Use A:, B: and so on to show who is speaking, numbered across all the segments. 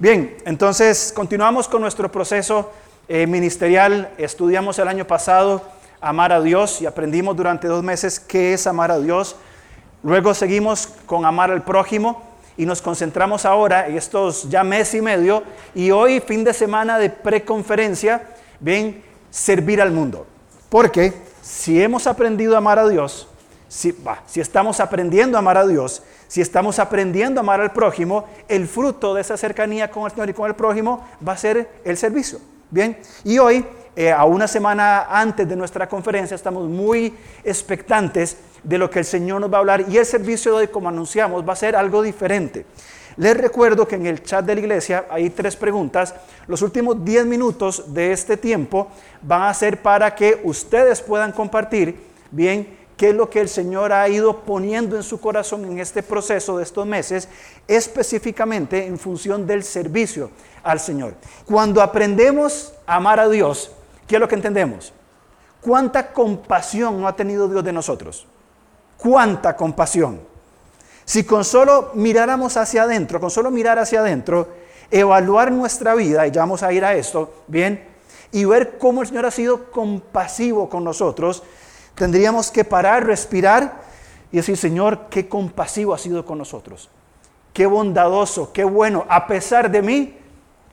A: Bien, entonces continuamos con nuestro proceso eh, ministerial. Estudiamos el año pasado amar a Dios y aprendimos durante dos meses qué es amar a Dios. Luego seguimos con amar al prójimo y nos concentramos ahora en estos ya mes y medio y hoy fin de semana de preconferencia, bien, servir al mundo. Porque si hemos aprendido a amar a Dios, si, si estamos aprendiendo a amar a Dios, si estamos aprendiendo a amar al prójimo, el fruto de esa cercanía con el Señor y con el prójimo va a ser el servicio. Bien, y hoy, eh, a una semana antes de nuestra conferencia, estamos muy expectantes de lo que el Señor nos va a hablar y el servicio de hoy, como anunciamos, va a ser algo diferente. Les recuerdo que en el chat de la iglesia hay tres preguntas. Los últimos 10 minutos de este tiempo van a ser para que ustedes puedan compartir bien qué es lo que el Señor ha ido poniendo en su corazón en este proceso de estos meses, específicamente en función del servicio al Señor. Cuando aprendemos a amar a Dios, ¿qué es lo que entendemos? ¿Cuánta compasión no ha tenido Dios de nosotros? ¿Cuánta compasión? Si con solo miráramos hacia adentro, con solo mirar hacia adentro, evaluar nuestra vida, y ya vamos a ir a esto, bien, y ver cómo el Señor ha sido compasivo con nosotros, Tendríamos que parar, respirar y decir, Señor, qué compasivo ha sido con nosotros. Qué bondadoso, qué bueno. A pesar de mí,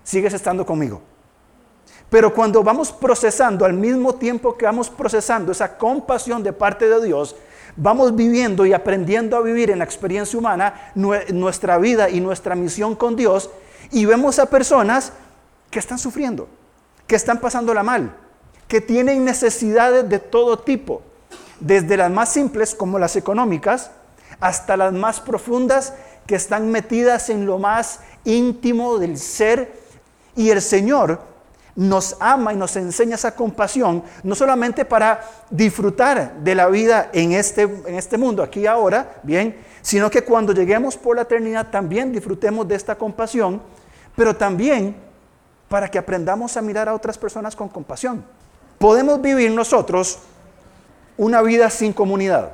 A: sigues estando conmigo. Pero cuando vamos procesando, al mismo tiempo que vamos procesando esa compasión de parte de Dios, vamos viviendo y aprendiendo a vivir en la experiencia humana nuestra vida y nuestra misión con Dios y vemos a personas que están sufriendo, que están pasándola mal, que tienen necesidades de todo tipo desde las más simples como las económicas hasta las más profundas que están metidas en lo más íntimo del ser. Y el Señor nos ama y nos enseña esa compasión, no solamente para disfrutar de la vida en este, en este mundo, aquí y ahora, bien, sino que cuando lleguemos por la eternidad también disfrutemos de esta compasión, pero también para que aprendamos a mirar a otras personas con compasión. Podemos vivir nosotros una vida sin comunidad.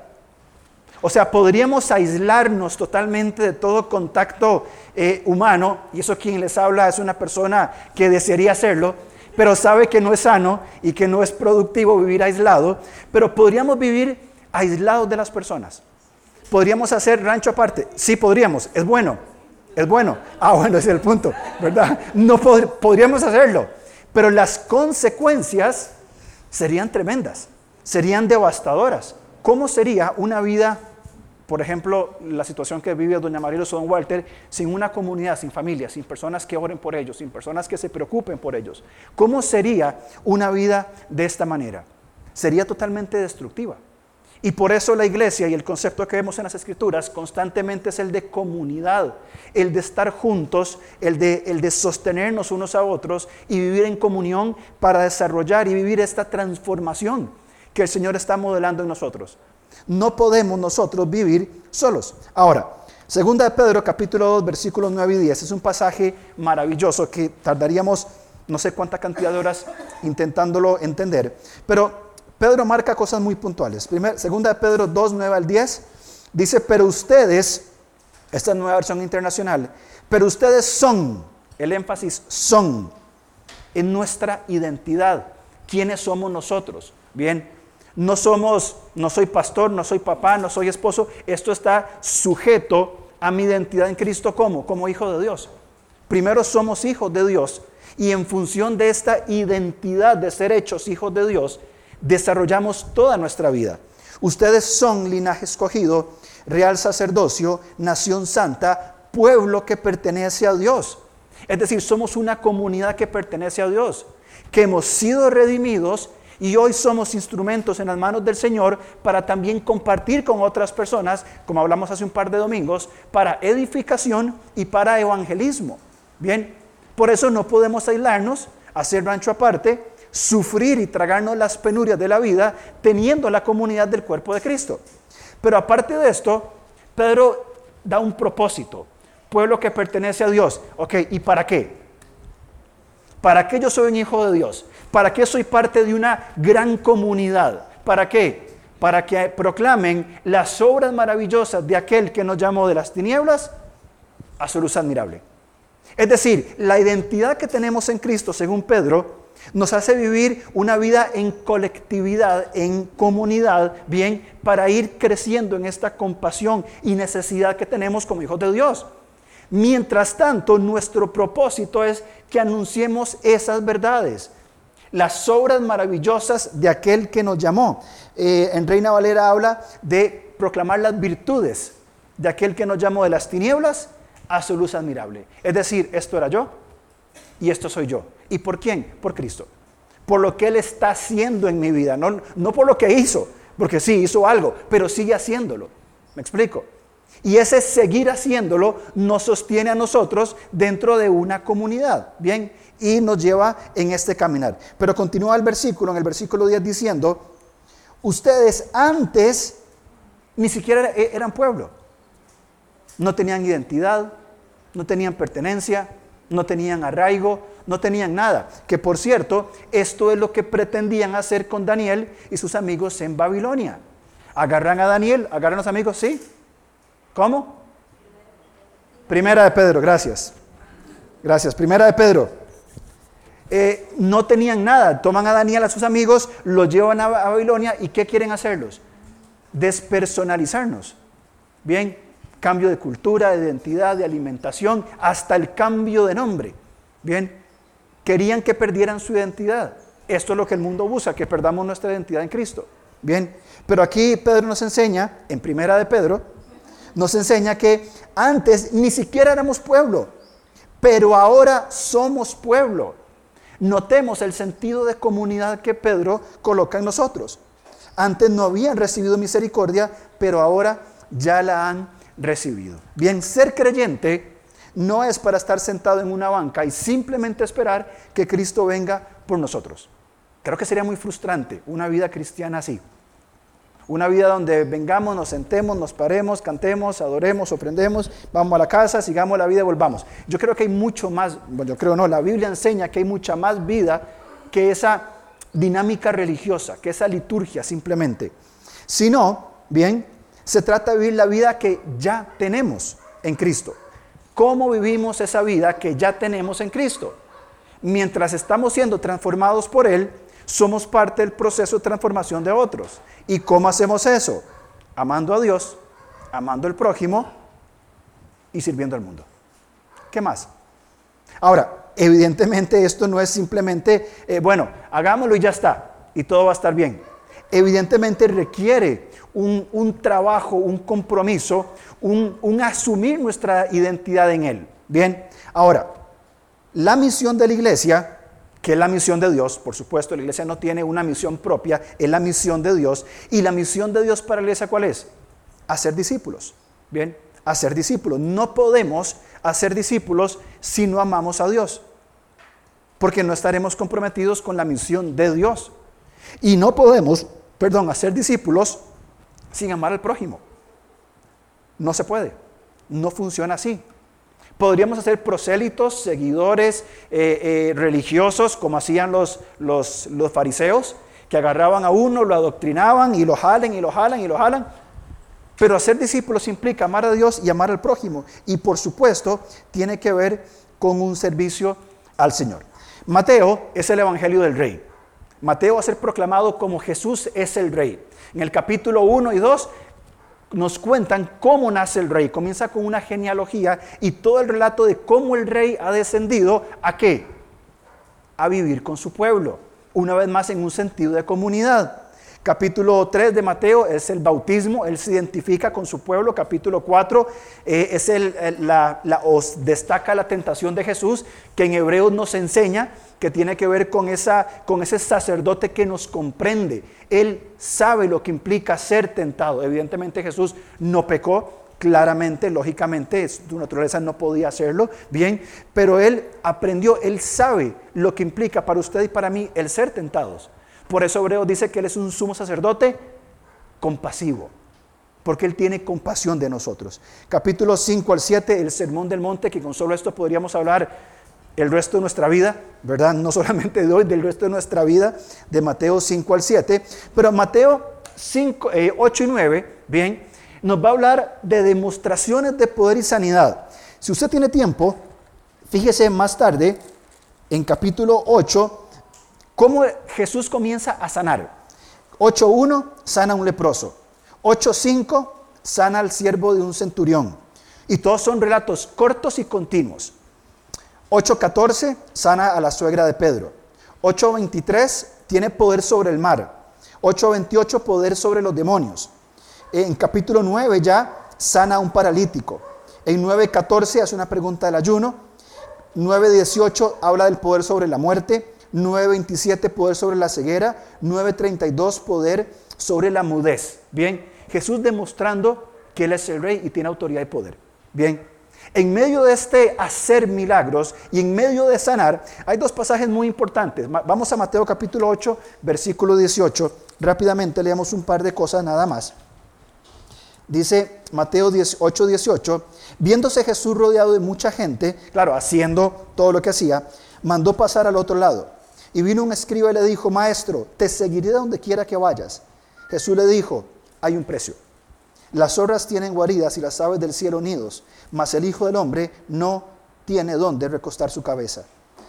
A: O sea, podríamos aislarnos totalmente de todo contacto eh, humano, y eso quien les habla es una persona que desearía hacerlo, pero sabe que no es sano y que no es productivo vivir aislado, pero podríamos vivir aislados de las personas. ¿Podríamos hacer rancho aparte? Sí, podríamos, es bueno, es bueno. Ah, bueno, ese es el punto, ¿verdad? No podríamos hacerlo, pero las consecuencias serían tremendas serían devastadoras. ¿Cómo sería una vida, por ejemplo, la situación que vive doña María o don Walter, sin una comunidad, sin familia, sin personas que oren por ellos, sin personas que se preocupen por ellos? ¿Cómo sería una vida de esta manera? Sería totalmente destructiva. Y por eso la iglesia y el concepto que vemos en las escrituras constantemente es el de comunidad, el de estar juntos, el de, el de sostenernos unos a otros y vivir en comunión para desarrollar y vivir esta transformación que el Señor está modelando en nosotros. No podemos nosotros vivir solos. Ahora, segunda de Pedro capítulo 2 versículos 9 y 10 es un pasaje maravilloso que tardaríamos no sé cuánta cantidad de horas intentándolo entender, pero Pedro marca cosas muy puntuales. Primera, segunda de Pedro 2, 9 al 10 dice, pero ustedes, esta es nueva versión internacional, pero ustedes son, el énfasis son, en nuestra identidad. ¿Quiénes somos nosotros? Bien, no somos, no soy pastor, no soy papá, no soy esposo. Esto está sujeto a mi identidad en Cristo como, como hijo de Dios. Primero somos hijos de Dios y en función de esta identidad de ser hechos hijos de Dios, desarrollamos toda nuestra vida. Ustedes son linaje escogido, real sacerdocio, nación santa, pueblo que pertenece a Dios. Es decir, somos una comunidad que pertenece a Dios, que hemos sido redimidos y hoy somos instrumentos en las manos del Señor para también compartir con otras personas, como hablamos hace un par de domingos, para edificación y para evangelismo. Bien, por eso no podemos aislarnos, hacer rancho aparte, sufrir y tragarnos las penurias de la vida teniendo la comunidad del cuerpo de Cristo. Pero aparte de esto, Pedro da un propósito, pueblo que pertenece a Dios. Ok, ¿y para qué? ¿Para qué yo soy un hijo de Dios? ¿Para qué soy parte de una gran comunidad? ¿Para qué? Para que proclamen las obras maravillosas de aquel que nos llamó de las tinieblas a su luz admirable. Es decir, la identidad que tenemos en Cristo, según Pedro, nos hace vivir una vida en colectividad, en comunidad, bien, para ir creciendo en esta compasión y necesidad que tenemos como hijos de Dios. Mientras tanto, nuestro propósito es que anunciemos esas verdades, las obras maravillosas de aquel que nos llamó. Eh, en Reina Valera habla de proclamar las virtudes de aquel que nos llamó de las tinieblas a su luz admirable. Es decir, esto era yo y esto soy yo. ¿Y por quién? Por Cristo. Por lo que Él está haciendo en mi vida, no, no por lo que hizo, porque sí, hizo algo, pero sigue haciéndolo. ¿Me explico? Y ese seguir haciéndolo nos sostiene a nosotros dentro de una comunidad, ¿bien? Y nos lleva en este caminar. Pero continúa el versículo, en el versículo 10 diciendo, ustedes antes ni siquiera e-, eran pueblo, no tenían identidad, no tenían pertenencia, no tenían arraigo, no tenían nada. Que por cierto, esto es lo que pretendían hacer con Daniel y sus amigos en Babilonia. Agarran a Daniel, agarran a los amigos, sí. ¿Cómo? Primera de Pedro, gracias. Gracias, primera de Pedro. Eh, no tenían nada, toman a Daniel, a sus amigos, los llevan a Babilonia y ¿qué quieren hacerlos? Despersonalizarnos. Bien, cambio de cultura, de identidad, de alimentación, hasta el cambio de nombre. Bien, querían que perdieran su identidad. Esto es lo que el mundo busca, que perdamos nuestra identidad en Cristo. Bien, pero aquí Pedro nos enseña, en primera de Pedro, nos enseña que antes ni siquiera éramos pueblo, pero ahora somos pueblo. Notemos el sentido de comunidad que Pedro coloca en nosotros. Antes no habían recibido misericordia, pero ahora ya la han recibido. Bien, ser creyente no es para estar sentado en una banca y simplemente esperar que Cristo venga por nosotros. Creo que sería muy frustrante una vida cristiana así. Una vida donde vengamos, nos sentemos, nos paremos, cantemos, adoremos, aprendemos, vamos a la casa, sigamos la vida y volvamos. Yo creo que hay mucho más, bueno, yo creo no, la Biblia enseña que hay mucha más vida que esa dinámica religiosa, que esa liturgia simplemente. Si no, bien, se trata de vivir la vida que ya tenemos en Cristo. ¿Cómo vivimos esa vida que ya tenemos en Cristo? Mientras estamos siendo transformados por Él, somos parte del proceso de transformación de otros. ¿Y cómo hacemos eso? Amando a Dios, amando al prójimo y sirviendo al mundo. ¿Qué más? Ahora, evidentemente esto no es simplemente, eh, bueno, hagámoslo y ya está, y todo va a estar bien. Evidentemente requiere un, trabajo, un compromiso, un, asumir nuestra identidad en Él. Bien, ahora, la misión de la iglesia, que es la misión de Dios, por supuesto, la iglesia no tiene una misión propia, es la misión de Dios. ¿Y la misión de Dios para la iglesia cuál es? Hacer discípulos. Bien, hacer discípulos. No podemos hacer discípulos si no amamos a Dios, porque no estaremos comprometidos con la misión de Dios. Y no podemos, perdón, hacer discípulos sin amar al prójimo. No se puede. No funciona así. Podríamos hacer prosélitos, seguidores eh, eh, religiosos, como hacían los, los, fariseos, que agarraban a uno, lo adoctrinaban y lo jalan y lo jalan y lo jalan. Pero hacer discípulos implica amar a Dios y amar al prójimo. Y por supuesto, tiene que ver con un servicio al Señor. Mateo es el Evangelio del Rey. Mateo va a ser proclamado como Jesús es el Rey. En el capítulo 1 y 2 nos cuentan cómo nace el rey. Comienza con una genealogía y todo el relato de cómo el rey ha descendido a qué? A vivir con su pueblo. Una vez más en un sentido de comunidad. Capítulo 3 de Mateo es el bautismo, él se identifica con su pueblo. Capítulo 4 eh, es el, la, os destaca la tentación de Jesús, que en Hebreos nos enseña que tiene que ver con, esa, con ese sacerdote que nos comprende. Él sabe lo que implica ser tentado. Evidentemente Jesús no pecó, claramente, lógicamente, su naturaleza no podía hacerlo, bien, pero él aprendió, él sabe lo que implica para usted y para mí el ser tentados. Por eso Hebreo dice que Él es un sumo sacerdote compasivo, porque Él tiene compasión de nosotros. Capítulo 5 al 7, el Sermón del Monte, que con solo esto podríamos hablar el resto de nuestra vida, ¿verdad? No solamente de hoy, del resto de nuestra vida, de Mateo 5 al 7, pero Mateo 5, 8 y 9, bien, nos va a hablar de demostraciones de poder y sanidad. Si usted tiene tiempo, Fíjese más tarde, en capítulo 8, cómo Jesús comienza a sanar. 8.1 sana a un leproso. 8.5 sana al siervo de un centurión. Y todos son relatos cortos y continuos. 8.14 sana a la suegra de Pedro. 8.23 tiene poder sobre el mar. 8.28 poder sobre los demonios. En capítulo 9 ya sana a un paralítico. En 9.14 hace una pregunta del ayuno. 9.18 habla del poder sobre la muerte. 9.27 poder sobre la ceguera. 9.32 poder sobre la mudez. Bien, Jesús demostrando que Él es el rey y tiene autoridad y poder. Bien, en medio de este hacer milagros y en medio de sanar, hay dos pasajes muy importantes. Vamos a Mateo capítulo 8, versículo 18. Rápidamente leemos un par de cosas nada más. Dice Mateo 8, 18, viéndose Jesús rodeado de mucha gente, claro, haciendo todo lo que hacía, mandó pasar al otro lado. Y vino un escriba y le dijo, maestro, te seguiré donde quiera que vayas. Jesús le dijo, hay un precio. Las zorras tienen guaridas y las aves del cielo nidos, mas el Hijo del Hombre no tiene dónde recostar su cabeza.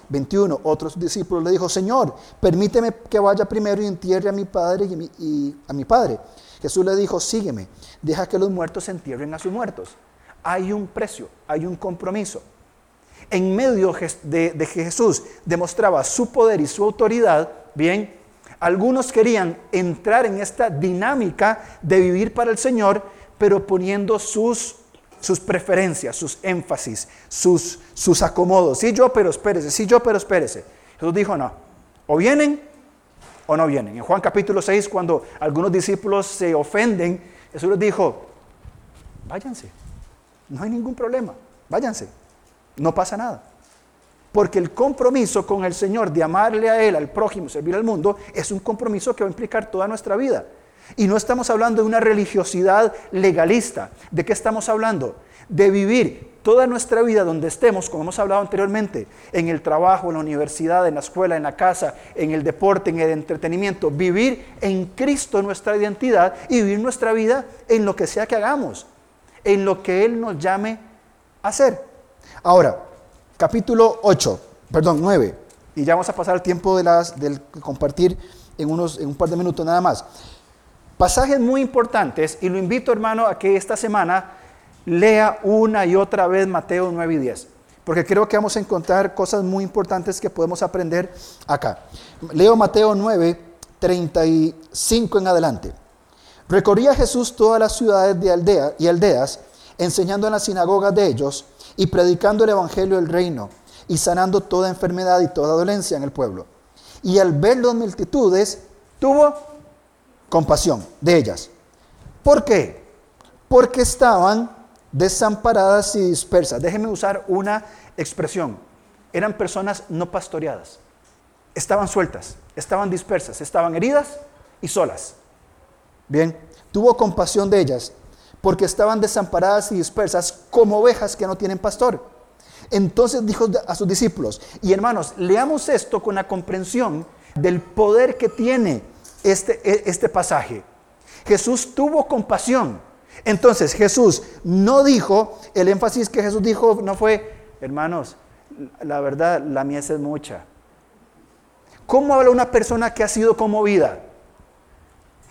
A: 21. Otros discípulos le dijo, Señor, permíteme que vaya primero y entierre a mi padre y, a mi padre. Jesús le dijo, sígueme, deja que los muertos entierren a sus muertos. Hay un precio, hay un compromiso. En medio de, de Jesús demostraba su poder y su autoridad, bien, algunos querían entrar en esta dinámica de vivir para el Señor, pero poniendo sus, sus preferencias, sus énfasis, sus, sus acomodos. Sí, yo, pero espérese, sí, yo, pero espérese. Jesús dijo, no, o vienen o no vienen. En Juan capítulo 6, cuando algunos discípulos se ofenden, Jesús les dijo, váyanse, no hay ningún problema, váyanse, no pasa nada. Porque el compromiso con el Señor de amarle a Él, al prójimo, servir al mundo, es un compromiso que va a implicar toda nuestra vida. Y no estamos hablando de una religiosidad legalista. ¿De qué estamos hablando? De vivir toda nuestra vida donde estemos, como hemos hablado anteriormente, en el trabajo, en la universidad, en la escuela, en la casa, en el deporte, en el entretenimiento. Vivir en Cristo nuestra identidad y vivir nuestra vida en lo que sea que hagamos, en lo que Él nos llame a hacer. Ahora, capítulo 8, perdón, 9. Y ya vamos a pasar el tiempo de las, del compartir en, unos, en un par de minutos nada más. Pasajes muy importantes y lo invito hermano a que esta semana lea una y otra vez Mateo 9 y 10, porque creo que vamos a encontrar cosas muy importantes que podemos aprender acá. Leo Mateo 9, 35 en adelante. Recorría Jesús todas las ciudades de aldea y aldeas, enseñando en las sinagogas de ellos y predicando el evangelio del reino y sanando toda enfermedad y toda dolencia en el pueblo. Y al ver las multitudes, tuvo compasión de ellas. ¿Por qué? Porque estaban desamparadas y dispersas. Déjenme usar una expresión. Eran personas no pastoreadas. Estaban sueltas, estaban dispersas, estaban heridas y solas. Bien, tuvo compasión de ellas porque estaban desamparadas y dispersas como ovejas que no tienen pastor. Entonces dijo a sus discípulos, y hermanos, leamos esto con la comprensión del poder que tiene este, e, este pasaje. Jesús tuvo compasión. Entonces Jesús no dijo, el énfasis que Jesús dijo no fue, hermanos, la verdad, la mies es mucha. ¿Cómo habla una persona que ha sido conmovida?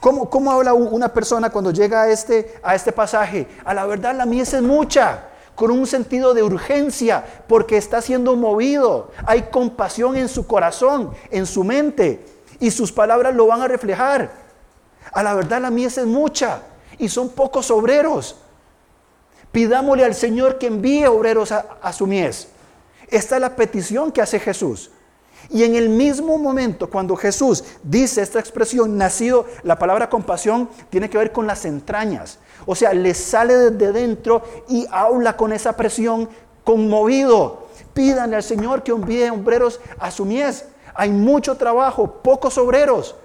A: ¿Cómo, ¿Cómo, habla una persona cuando llega a este, a este pasaje? A la verdad, la mies es mucha, con un sentido de urgencia, porque está siendo movido. Hay compasión en su corazón, en su mente y sus palabras lo van a reflejar. A la verdad la mies es mucha y son pocos obreros. Pidámosle al Señor que envíe obreros a, su mies. Esta es la petición que hace Jesús. Y en el mismo momento, cuando Jesús dice esta expresión, nacido, la palabra compasión tiene que ver con las entrañas. O sea, le sale desde dentro y habla con esa presión conmovido. Pídanle al Señor que envíe obreros a su mies. Hay mucho trabajo, pocos obreros.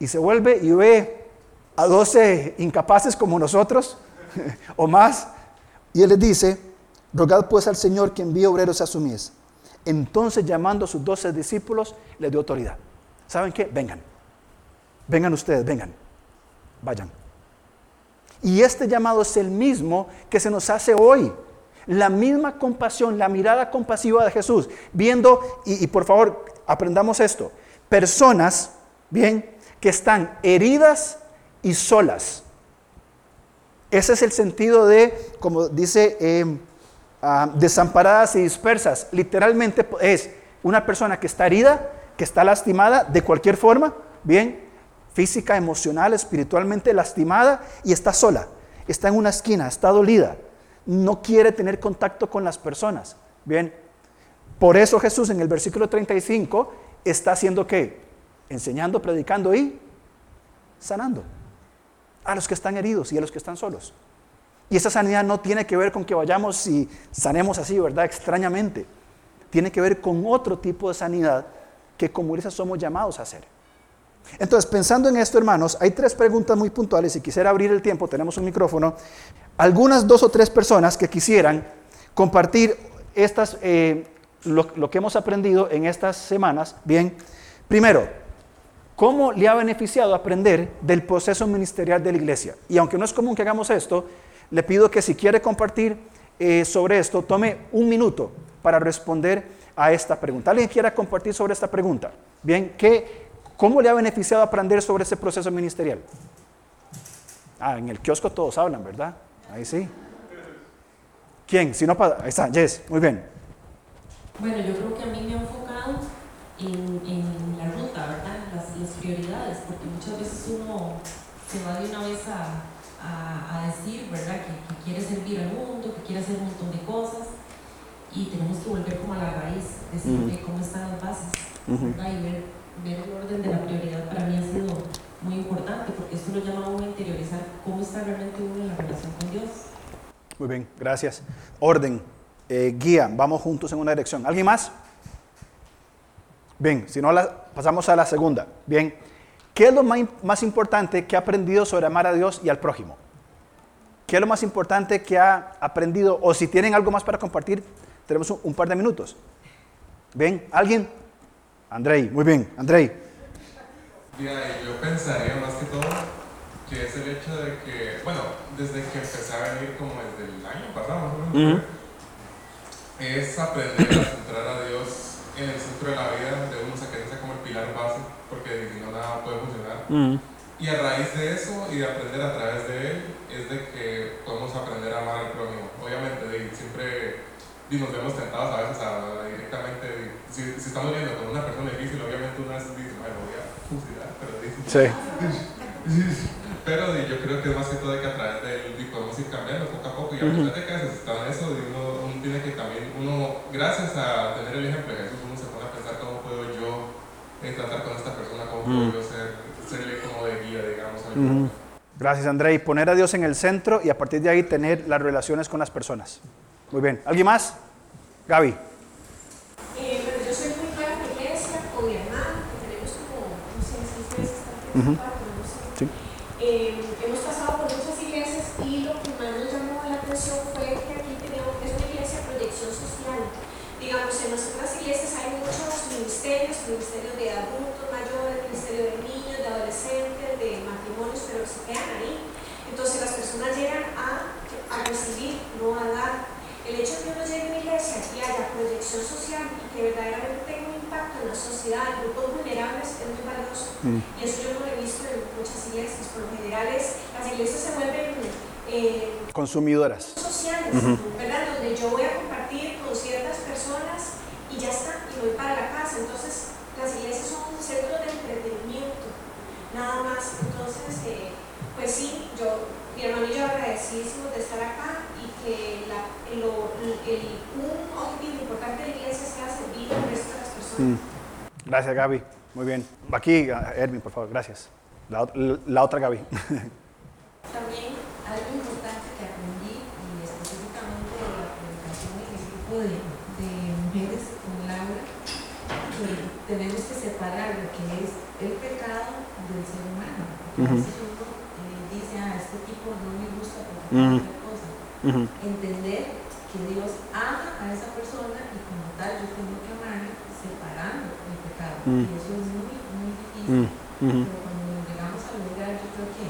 A: Y se vuelve y ve a 12 incapaces como nosotros o más. Y él les dice, rogad pues al Señor que envíe obreros a su mies. Entonces llamando a sus doce discípulos, les dio autoridad. ¿Saben qué? Vengan. Vengan ustedes, vengan. Vayan. Y este llamado es el mismo que se nos hace hoy. La misma compasión, la mirada compasiva de Jesús, viendo, y, por favor, aprendamos esto, personas, bien, que están heridas y solas. Ese es el sentido de, como dice, em, ah, desamparadas y dispersas. Literalmente es una persona que está herida, que está lastimada de cualquier forma, bien, física, emocional, espiritualmente lastimada y está sola. Está en una esquina, está dolida. No quiere tener contacto con las personas. Bien, por eso Jesús en el versículo 35 está haciendo qué? Enseñando, predicando y sanando a los que están heridos y a los que están solos. Y esa sanidad no tiene que ver con que vayamos y sanemos así, ¿verdad? Extrañamente. Tiene que ver con otro tipo de sanidad que como iglesia somos llamados a hacer. Entonces, pensando en esto, hermanos, hay tres preguntas muy puntuales y quisiera abrir el tiempo, tenemos un micrófono. Algunas dos o tres personas que quisieran compartir estas, eh, lo, lo que hemos aprendido en estas semanas. Bien, primero, ¿Cómo le ha beneficiado aprender del proceso ministerial de la iglesia? Y aunque no es común que hagamos esto, le pido que si quiere compartir eh, sobre esto, tome un minuto para responder a esta pregunta. ¿Alguien quiera compartir sobre esta pregunta? Bien, ¿qué, ¿cómo le ha beneficiado aprender sobre ese proceso ministerial? Ah, en el kiosco todos hablan, ¿verdad? Ahí sí. ¿Quién? Si no, ahí está, Jess, muy bien.
B: Bueno, yo creo que a mí me ha enfocado en, la ruta, ¿verdad? Las, prioridades, porque muchas veces uno se va de una vez a, a, decir, ¿verdad? Que, quiere servir al mundo, que quiere hacer un montón de cosas y tenemos que volver como a la raíz, decir cómo están las bases, ¿verdad? Y ver, ver, el orden de la prioridad para mí ha sido muy importante porque esto lo llama a uno a interiorizar cómo está realmente uno en la relación con Dios.
A: Muy bien, gracias. Orden, eh, guía, vamos juntos en una dirección. ¿Alguien más? Bien, si no, pasamos a la segunda. Bien, ¿qué es lo más, importante que ha aprendido sobre amar a Dios y al prójimo? ¿Qué es lo más importante que ha aprendido? O si tienen algo más para compartir, tenemos un, par de minutos. Bien, ¿alguien? Andrei, muy bien, Andrei.
C: yo pensaría más que todo que es el hecho de que, bueno, desde que empecé a venir como desde el año pasado, es aprender a centrar a Dios en el centro de la vida de uno, o sea, que sea como el pilar base, porque si no nada puede funcionar. Mm. Y a raíz de eso y de aprender a través de él, es de que podemos aprender a amar al prójimo. Obviamente, siempre nos vemos tentados a veces a, directamente, si, si, estamos viendo con una persona difícil, obviamente una vez dice, ay, voy a fusilar, pero dice, sí. pero yo creo que es más que todo de que a través de él podemos ir cambiando poco a poco y a pesar de que necesitamos eso, uno, uno tiene que también, uno, gracias a tener el ejemplo de Jesús, tratar con esta persona, como mm. ser, serle como de guía, digamos.
A: Gracias, André. Y poner a Dios en el centro y a partir de ahí tener las relaciones con las personas. Muy bien. ¿Alguien más? Gaby.
D: Eh, pero yo soy muy en la iglesia, con mi hermano, que tenemos como, no sé, seis meses, uh -huh. no sé. Sí. Eh, hemos pasado por muchas iglesias y lo que más nos llamó la atención fue que aquí tenemos, es una iglesia de proyección social. Digamos, en nuestras iglesias hay muchos ministerios, ministerios de adultos mayores, ministerio de niños, de adolescentes, de matrimonios, pero se quedan ahí. Entonces las personas llegan a, a recibir, no a dar. El hecho de que uno llegue a una iglesia y haya proyección social y que verdaderamente tenga un impacto en la sociedad, en grupos vulnerables, es muy valioso. Mm. Y eso yo lo he visto en muchas iglesias. Por lo general, las iglesias se vuelven
A: eh, consumidoras
D: sociales, ¿verdad? Donde yo voy a compartir con ciertas personas y ya está, y voy para la casa. Entonces, las iglesias son un centro de entretenimiento, nada más. Entonces, eh, pues sí, yo, mi hermano y yo agradecidísimos de estar acá y que la, el, el, un objetivo importante de la iglesia sea servir al resto de las personas. Mm.
A: Gracias, Gaby. Muy bien. Aquí, Erwin, por favor, gracias. La, la otra Gaby.
B: También algo importante que aprendí, y específicamente de la predicación en el grupo de, de mujeres tenemos que separar lo que es el pecado del ser humano. Este tipo no me gusta porque uh otra cosa. Entender que Dios ama a esa persona y como tal yo tengo que amarle separando el pecado. Y eso es muy, muy difícil. Pero cuando llegamos al lugar, yo creo que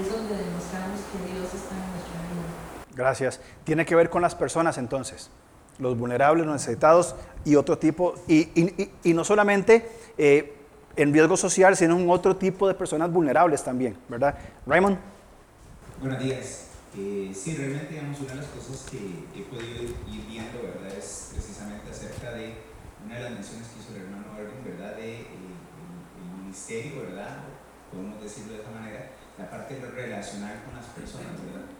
B: es donde demostramos que Dios está en nuestra vida.
A: Gracias. Tiene que ver con las personas entonces, los vulnerables, los necesitados y otro tipo, y, no solamente eh, en riesgo social, sino en otro tipo de personas vulnerables también, ¿verdad? Raymond.
E: Buenos días. Eh, sí, realmente, digamos, una de las cosas que he podido ir viendo, ¿verdad? Es precisamente acerca de una de las menciones que hizo el hermano Irving, ¿verdad? De eh, el, ministerio, ¿verdad? Podemos decirlo de esa manera, la parte relacional con las personas, ¿verdad?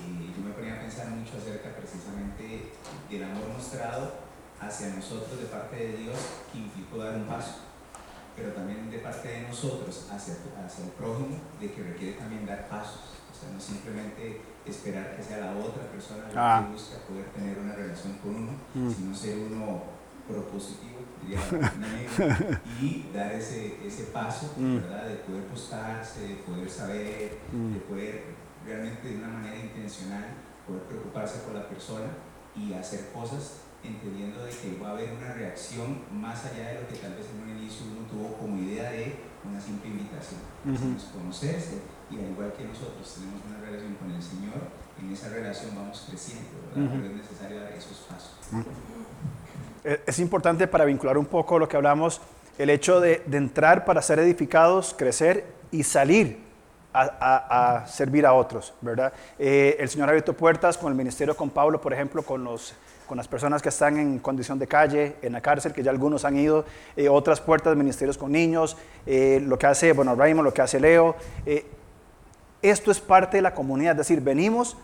E: Eh, yo me ponía a pensar mucho acerca precisamente del amor mostrado hacia nosotros de parte de Dios que implicó dar un paso, pero también de parte de nosotros hacia, hacia el prójimo de que requiere también dar pasos sea, no simplemente esperar que sea la otra persona la que ah. busca poder tener una relación con uno, mm. sino ser uno propositivo, diría amigo, y dar ese, ese paso, mm. ¿verdad? De poder postarse, de poder saber, mm. de poder realmente de una manera intencional poder preocuparse por la persona y hacer cosas entendiendo de que va a haber una reacción más allá de lo que tal vez en un inicio uno tuvo como idea de una simple invitación. conocerse y al igual que nosotros tenemos una relación con el Señor, en esa relación vamos creciendo, ¿verdad? Pero es necesario dar esos pasos.
A: Eh, es importante para vincular un poco lo que hablamos, el hecho de, de entrar para ser edificados, crecer y salir a, a, servir a otros, ¿verdad? Eh, el Señor ha abierto puertas con el ministerio con Pablo, por ejemplo, con, los, con las personas que están en condición de calle, en la cárcel, que ya algunos han ido, eh, otras puertas, ministerios con niños, lo que hace, bueno, Raymond, lo que hace Leo. Esto es parte de la comunidad, es decir, venimos,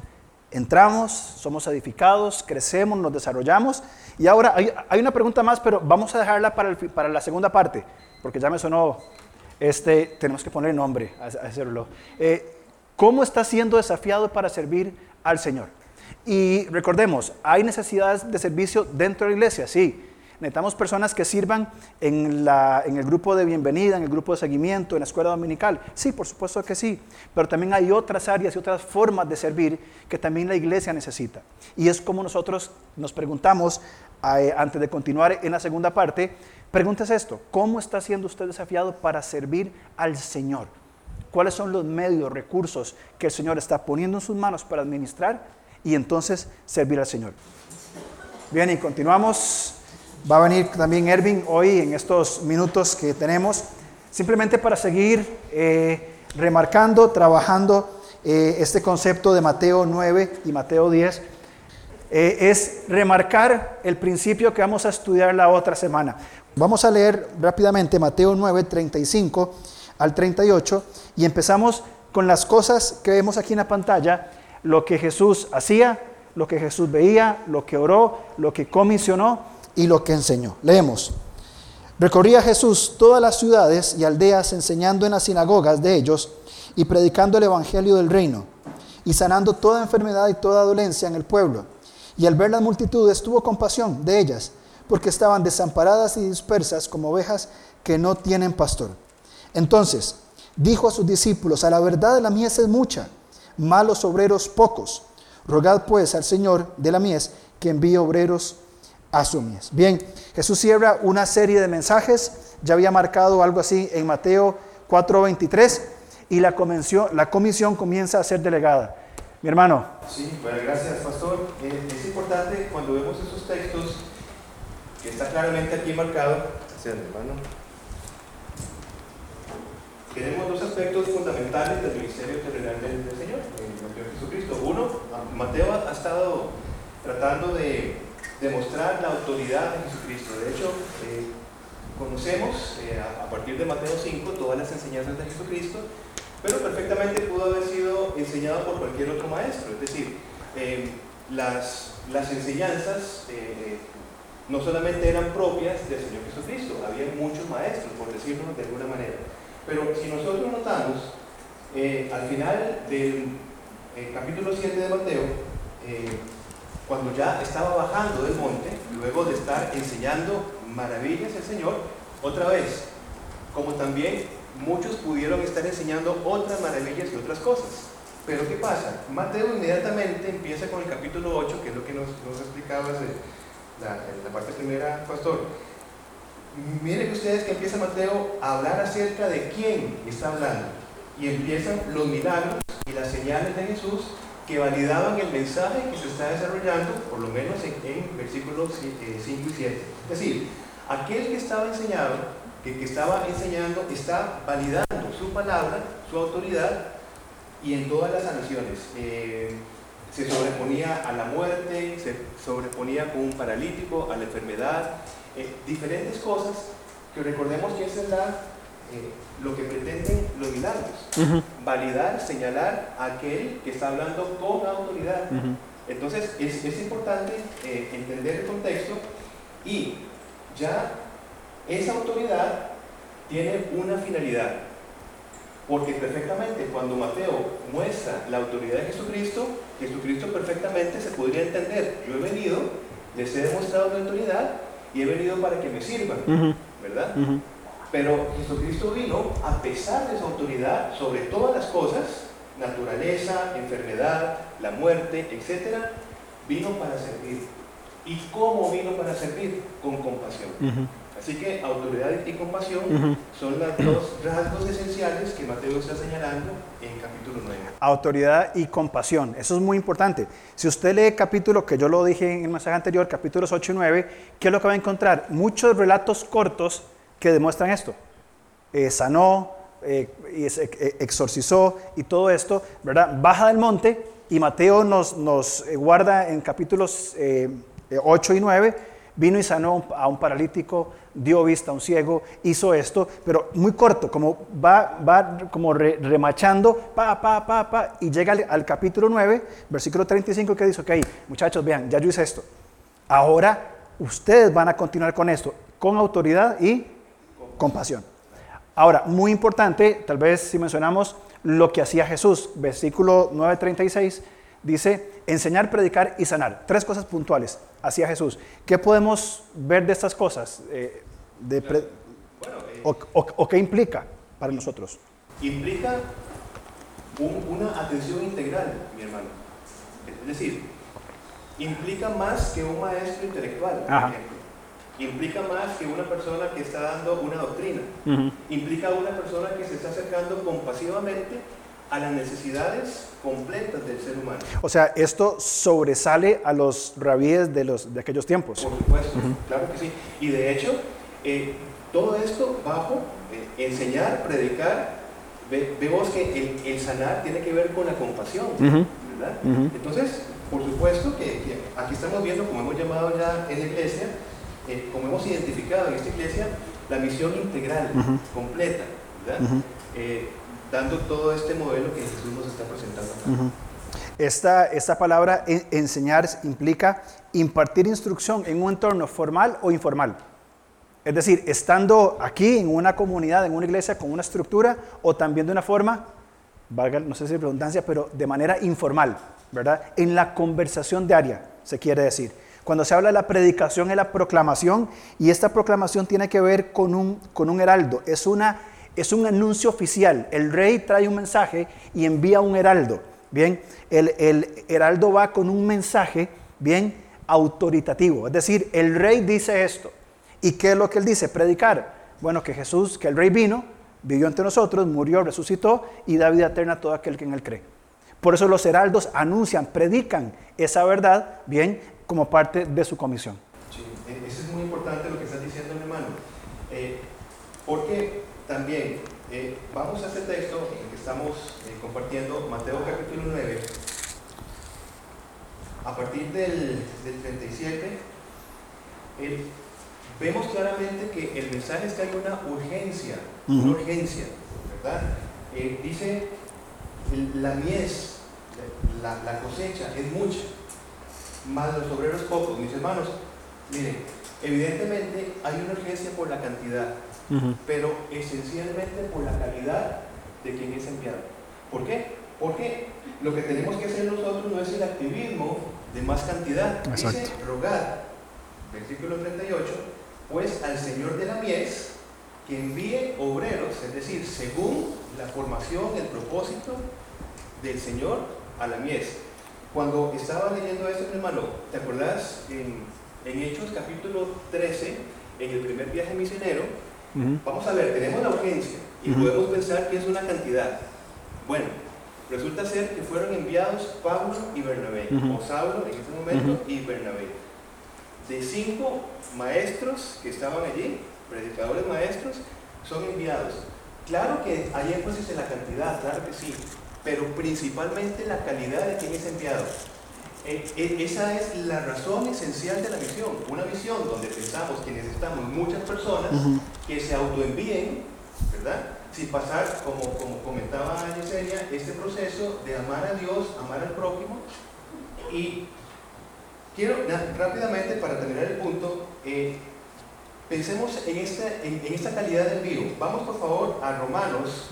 A: entramos, somos edificados, crecemos, nos desarrollamos. Y ahora hay, una pregunta más, pero vamos a dejarla para, para, la segunda parte, porque ya me sonó, este, tenemos que poner nombre a, hacerlo. Eh, ¿Cómo está siendo desafiado para servir al Señor? Y recordemos, hay necesidades de servicio dentro de la iglesia, sí. Necesitamos personas que sirvan en, la, en, el grupo de bienvenida, en el grupo de seguimiento, en la escuela dominical. Sí, por supuesto que sí. Pero también hay otras áreas y otras formas de servir que también la iglesia necesita. Y es como nosotros nos preguntamos, eh, antes de continuar en la segunda parte, pregúntese esto, ¿cómo está siendo usted desafiado para servir al Señor? ¿Cuáles son los medios, recursos que el Señor está poniendo en sus manos para administrar y entonces servir al Señor? Bien, y continuamos Va a venir también Ervin hoy en estos minutos que tenemos, simplemente para seguir eh, remarcando, trabajando eh, este concepto de Mateo 9 y Mateo 10. Eh, es remarcar el principio que vamos a estudiar la otra semana. Vamos a leer rápidamente Mateo 9, 35 al 38 y empezamos con las cosas que vemos aquí en la pantalla, lo que Jesús hacía, lo que Jesús veía, lo que oró, lo que comisionó y lo que enseñó. Leemos. Recorría Jesús todas las ciudades y aldeas enseñando en las sinagogas de ellos y predicando el Evangelio del reino y sanando toda enfermedad y toda dolencia en el pueblo. Y al ver las multitudes tuvo compasión de ellas, porque estaban desamparadas y dispersas como ovejas que no tienen pastor. Entonces dijo a sus discípulos, a la verdad la mies es mucha, malos obreros pocos. Rogad pues al Señor de la mies que envíe obreros asumies. Bien, Jesús cierra una serie de mensajes, ya había marcado algo así en Mateo 4:23 y la comisión, la comisión comienza a ser delegada. Mi hermano.
F: Sí, bueno, gracias, pastor. Eh, es importante cuando vemos esos textos, que está claramente aquí marcado, hermano. Tenemos dos aspectos fundamentales del ministerio terrenal del, Señor, el Señor Jesucristo. Uno, Mateo ha estado tratando de demostrar la autoridad de Jesucristo. De hecho, eh, conocemos eh, a, partir de Mateo 5 todas las enseñanzas de Jesucristo, pero perfectamente pudo haber sido enseñado por cualquier otro maestro. Es decir, eh, las, las enseñanzas no solamente eran propias del Señor Jesucristo, había muchos maestros, por decirlo de alguna manera. Pero si nosotros notamos, al final del capítulo 7 de Mateo, cuando ya estaba bajando del monte, luego de estar enseñando maravillas el Señor, otra vez, como también muchos pudieron estar enseñando otras maravillas y otras cosas. Pero ¿qué pasa? Mateo inmediatamente empieza con el capítulo 8, que es lo que nos, nos explicaba la, la parte primera, pastor. Miren ustedes que empieza Mateo a hablar acerca de quién está hablando. Y empiezan los milagros y las señales de Jesús que validaban el mensaje que se está desarrollando, por lo menos en, versículos 5 eh, y 7. Es decir, aquel que estaba enseñado, que, que estaba enseñando, está validando su palabra, su autoridad, y en todas las sanaciones. Eh, se sobreponía a la muerte, se sobreponía con un paralítico, a la enfermedad, eh, diferentes cosas que recordemos que eso es la, eh, lo que pretenden los milagros, validar, señalar a aquel que está hablando con autoridad. Entonces es, es importante eh, entender el contexto y ya esa autoridad tiene una finalidad. Porque perfectamente cuando Mateo muestra la autoridad de Jesucristo, Jesucristo perfectamente se podría entender, yo he venido, les he demostrado mi autoridad y he venido para que me sirvan, ¿verdad? Pero Jesucristo vino a pesar de su autoridad sobre todas las cosas, naturaleza, enfermedad, la muerte, etc., vino para servir. ¿Y cómo vino para servir? Con compasión. Así que autoridad y compasión son los dos rasgos esenciales que Mateo está señalando en capítulo 9.
A: Autoridad y compasión, eso es muy importante. Si usted lee capítulo, que yo lo dije en el mensaje anterior, capítulos 8 y 9, ¿qué es lo que va a encontrar? Muchos relatos cortos que demuestran esto. Eh, sanó, eh, eh, exorcizó y todo esto, ¿verdad? Baja del monte y Mateo nos, nos guarda en capítulos 8 y 9 vino y sanó a un paralítico, dio vista a un ciego, hizo esto, pero muy corto, como va, va como remachando, pa, pa, pa, pa, y llega al, capítulo 9, versículo 35, que dice, ok, muchachos, vean, ya yo hice esto. Ahora ustedes van a continuar con esto, con autoridad y compasión. Ahora, muy importante, tal vez si mencionamos lo que hacía Jesús, versículo 9:36, dice, enseñar, predicar y sanar. Tres cosas puntuales hacia Jesús. ¿Qué podemos ver de estas cosas? Eh, eh, o, qué implica para nosotros?
F: Implica una atención integral, mi hermano. Es decir, implica más que un maestro intelectual, por ejemplo. Implica más que una persona que está dando una doctrina. Implica una persona que se está acercando compasivamente a las necesidades completas del ser humano.
A: O sea, esto sobresale a los rabíes de, los, de aquellos tiempos.
F: Por supuesto, claro que sí. Y de hecho, eh, todo esto bajo eh, enseñar, predicar, vemos que el, sanar tiene que ver con la compasión, ¿verdad? Entonces, por supuesto que, aquí estamos viendo, como hemos llamado ya en la iglesia, eh, como hemos identificado en esta iglesia, la misión integral, completa, ¿verdad? Todo este modelo que Jesús nos está presentando.
A: esta, esta palabra enseñar implica impartir instrucción en un entorno formal o informal. Es decir, estando aquí en una comunidad, en una iglesia con una estructura o también de una forma, valga, no sé si redundancia, pero de manera informal, ¿verdad? En la conversación diaria, se quiere decir. Cuando se habla de la predicación es la proclamación y esta proclamación tiene que ver con un, con un heraldo, es una es un anuncio oficial. El rey trae un mensaje y envía un heraldo. Bien, el, heraldo va con un mensaje, bien, autoritativo. Es decir, el rey dice esto. ¿Y qué es lo que él dice? Predicar. Bueno, que Jesús, que el rey vino, vivió entre nosotros, murió, resucitó y da vida eterna a todo aquel que en él cree. Por eso los heraldos anuncian, predican esa verdad, bien, como parte de su comisión.
F: Sí, e-, eso es muy importante lo que estás diciendo, hermano. Eh, porque también, eh, vamos a este texto en el que estamos eh, compartiendo, Mateo capítulo 9, a partir del, 37, vemos claramente que el mensaje es que hay una urgencia, una urgencia, ¿verdad? Eh, dice, la mies, la, la, cosecha es mucha, más los obreros pocos. Mis hermanos, miren, evidentemente hay una urgencia por la cantidad pero esencialmente por la calidad de quien es enviado. ¿Por qué? Porque lo que tenemos que hacer nosotros no es el activismo de más cantidad. Dice rogar, versículo 38, pues al Señor de la mies que envíe obreros, es decir, según la formación, el propósito del Señor a la mies. Cuando estaba leyendo esto, hermano, ¿te acuerdas en, en Hechos capítulo 13, en el primer viaje misionero, Vamos a ver, tenemos la urgencia y podemos pensar que es una cantidad. Bueno, Resulta ser que fueron enviados Pablo y Bernabé, o Saulo en ese momento y Bernabé. De cinco maestros que estaban allí, predicadores maestros, son enviados. Claro que hay énfasis en la cantidad, claro que sí, pero principalmente la calidad de quien es enviado. E, e, esa es la razón esencial de la misión. Una misión donde pensamos que necesitamos muchas personas que se autoenvíen, ¿verdad? Sin pasar, como, como comentaba Yesenia, este proceso de amar a Dios, amar al prójimo. Y quiero rápidamente, para terminar el punto, eh, pensemos en esta, en, esta calidad de envío. Vamos por favor a Romanos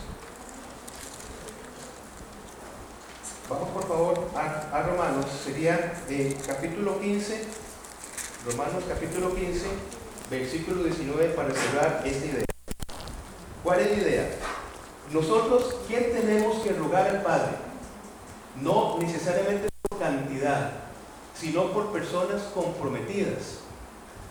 F: Vamos por favor a, Romanos, sería eh, capítulo 15, Romanos capítulo 15, versículo 19 para cerrar esta idea. ¿Cuál es la idea? Nosotros, ¿qué tenemos que rogar al Padre? No necesariamente por cantidad, sino por personas comprometidas,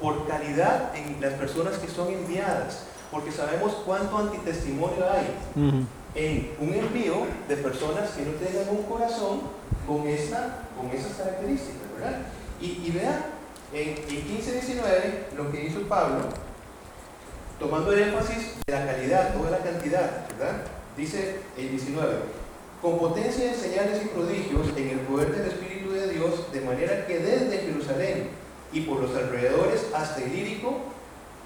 F: por calidad en las personas que son enviadas, porque sabemos cuánto antitestimonio hay en un envío de personas que no tengan un corazón con, esta, con esas características, ¿verdad? Y, y vean, en, en 15-19 lo que hizo Pablo, tomando el énfasis de la calidad, toda la cantidad, ¿verdad? Dice el 19, con potencia de señales y prodigios en el poder del Espíritu de Dios, de manera que desde Jerusalén y por los alrededores hasta el lírico,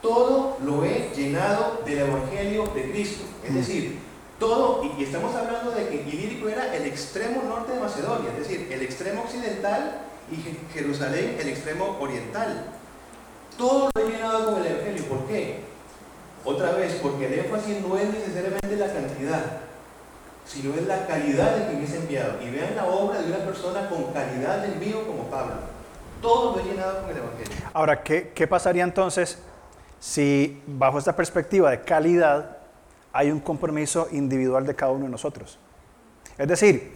F: todo lo he llenado del Evangelio de Cristo. Es mm. decir, todo, y, estamos hablando de que Ilírico era el extremo norte de Macedonia, es decir, el extremo occidental y Jerusalén el extremo oriental. Todo lo he llenado con el Evangelio. ¿Por qué? Otra vez, porque el énfasis no es necesariamente la cantidad, sino es la calidad de quien es enviado. Y vean la obra de una persona con calidad de envío como Pablo. Todo lo he llenado con el Evangelio.
A: Ahora, ¿qué, qué pasaría entonces si bajo esta perspectiva de calidad hay un compromiso individual de cada uno de nosotros. Es decir,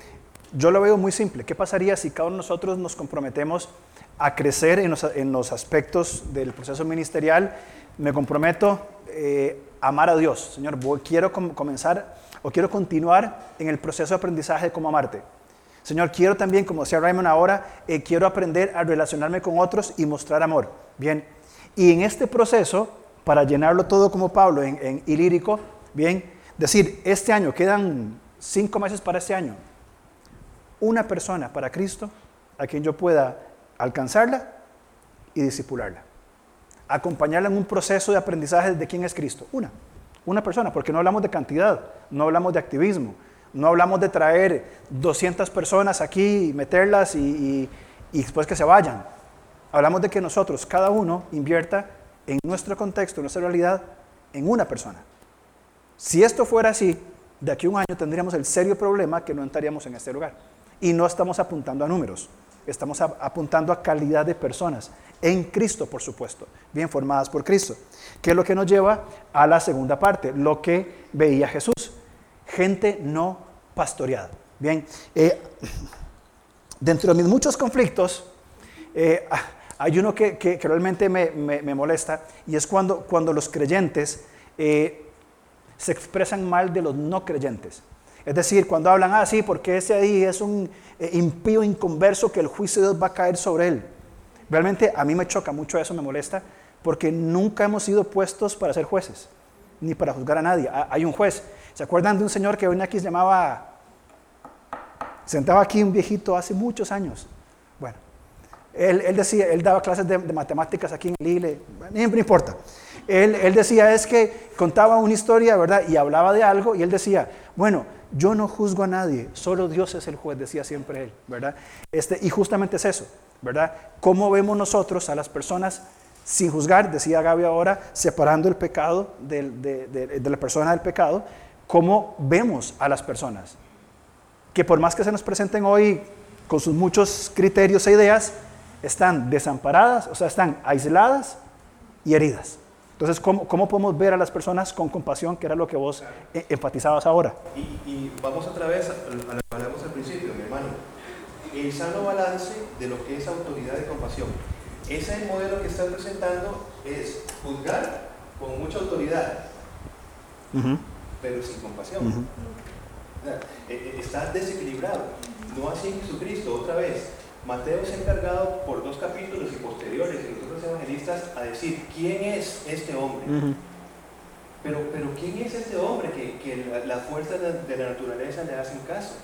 A: yo lo veo muy simple. ¿Qué pasaría si cada uno de nosotros nos comprometemos a crecer en los, aspectos del proceso ministerial? Me comprometo eh, a amar a Dios. Señor, quiero comenzar o quiero continuar en el proceso de aprendizaje de cómo amarte. Señor, quiero también, como decía Raymond ahora, eh, quiero aprender a relacionarme con otros y mostrar amor. Bien, y en este proceso, para llenarlo todo como Pablo en, en Ilírico, Bien, decir, este año, quedan cinco meses para este año. Una persona para Cristo a quien yo pueda alcanzarla y disipularla. Acompañarla en un proceso de aprendizaje de quién es Cristo. Una, una persona, porque no hablamos de cantidad, no hablamos de activismo, no hablamos de traer 200 personas aquí y meterlas y, y después que se vayan. Hablamos de que nosotros, cada uno, invierta en nuestro contexto, en nuestra realidad, en una persona. Si esto fuera así, de aquí a un año tendríamos el serio problema que no estaríamos en este lugar. Y no estamos apuntando a números, estamos apuntando a calidad de personas, en Cristo, por supuesto, bien formadas por Cristo. Que es lo que nos lleva a la segunda parte, lo que veía Jesús. Gente no pastoreada. Bien, eh, dentro de mis muchos conflictos, eh, hay uno que, realmente me, molesta y es cuando, cuando los creyentes eh, se expresan mal de los no creyentes. Es decir, cuando hablan, ah, sí, porque ese ahí es un eh, impío inconverso que el juicio de Dios va a caer sobre él. Realmente a mí me choca mucho eso, me molesta, porque nunca hemos sido puestos para ser jueces, ni para juzgar a nadie. Ah, hay un juez. ¿Se acuerdan de un señor que hoy aquí se llamaba, sentaba aquí un viejito hace muchos años? Bueno, él, decía, él daba clases de, matemáticas aquí en el ILE, no importa él, decía es que contaba una historia, ¿verdad? Y hablaba de algo y él decía, bueno, yo no juzgo a nadie, solo Dios es el juez, decía siempre él, ¿verdad? Este, y justamente es eso, ¿verdad? ¿Cómo vemos nosotros a las personas sin juzgar, decía Gaby ahora, separando el pecado de, de la persona del pecado? ¿Cómo vemos a las personas? Que por más que se nos presenten hoy con sus muchos criterios e ideas, están desamparadas, o sea, están aisladas y heridas. Entonces, ¿cómo, podemos ver a las personas con compasión, que era lo que vos e, enfatizabas ahora?
F: Y, vamos otra vez a, lo que hablamos al principio, mi hermano. El sano balance de lo que es autoridad y compasión. Ese modelo que estás presentando es juzgar con mucha autoridad, pero sin compasión. Eh, eh, está desequilibrado. No así en Jesucristo, otra vez. Mateo se ha encargado por dos capítulos y posteriores y los otros evangelistas a decir quién es este hombre. pero, pero quién es este hombre que, que la, fuerza de, la naturaleza le hacen caso.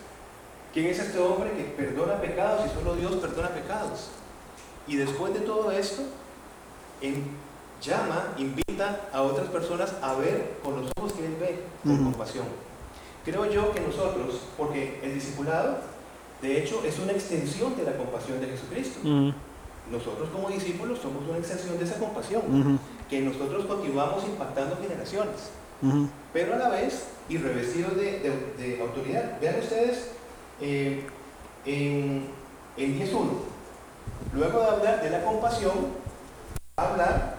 F: ¿Quién es este hombre que perdona pecados y solo Dios perdona pecados? Y después de todo esto, llama, invita a otras personas a ver con los ojos que Él ve, con compasión. Creo yo que nosotros, porque el discipulado, de hecho, es una extensión de la compasión de Jesucristo. Nosotros como discípulos somos una extensión de esa compasión, que nosotros continuamos impactando generaciones, pero a la vez y revestidos de, autoridad. Vean ustedes eh, en, en 10.1, luego de hablar de la compasión, habla